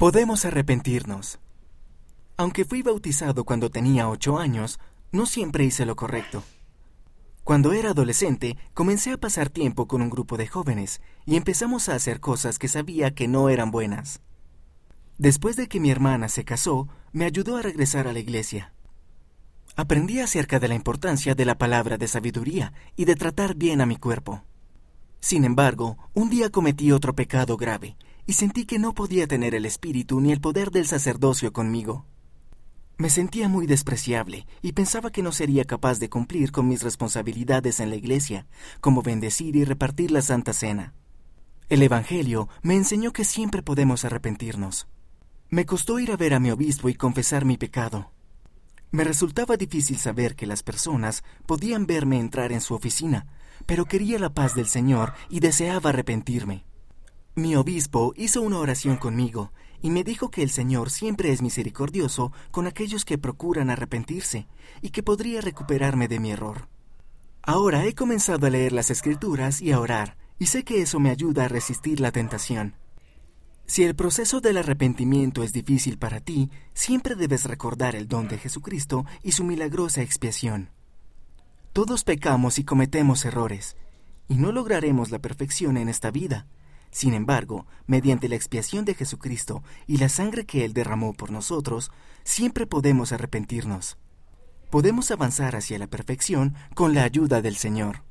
Podemos arrepentirnos. Aunque fui bautizado cuando tenía ocho años, no siempre hice lo correcto. Cuando era adolescente, comencé a pasar tiempo con un grupo de jóvenes y empezamos a hacer cosas que sabía que no eran buenas. Después de que mi hermana se casó, me ayudó a regresar a la iglesia. Aprendí acerca de la importancia de la palabra de sabiduría y de tratar bien a mi cuerpo. Sin embargo, un día cometí otro pecado grave y sentí que no podía tener el espíritu ni el poder del sacerdocio conmigo. Me sentía muy despreciable y pensaba que no sería capaz de cumplir con mis responsabilidades en la iglesia, como bendecir y repartir la Santa Cena. El Evangelio me enseñó que siempre podemos arrepentirnos. Me costó ir a ver a mi obispo y confesar mi pecado. Me resultaba difícil saber que las personas podían verme entrar en su oficina, pero quería la paz del Señor y deseaba arrepentirme. Mi obispo hizo una oración conmigo y me dijo que el Señor siempre es misericordioso con aquellos que procuran arrepentirse y que podría recuperarme de mi error. Ahora he comenzado a leer las escrituras y a orar, y sé que eso me ayuda a resistir la tentación. Si el proceso del arrepentimiento es difícil para ti, siempre debes recordar el don de Jesucristo y su milagrosa expiación. Todos pecamos y cometemos errores, y no lograremos la perfección en esta vida, sin embargo, mediante la expiación de Jesucristo y la sangre que Él derramó por nosotros, siempre podemos arrepentirnos. Podemos avanzar hacia la perfección con la ayuda del Señor.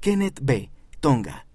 Kenneth B. Tonga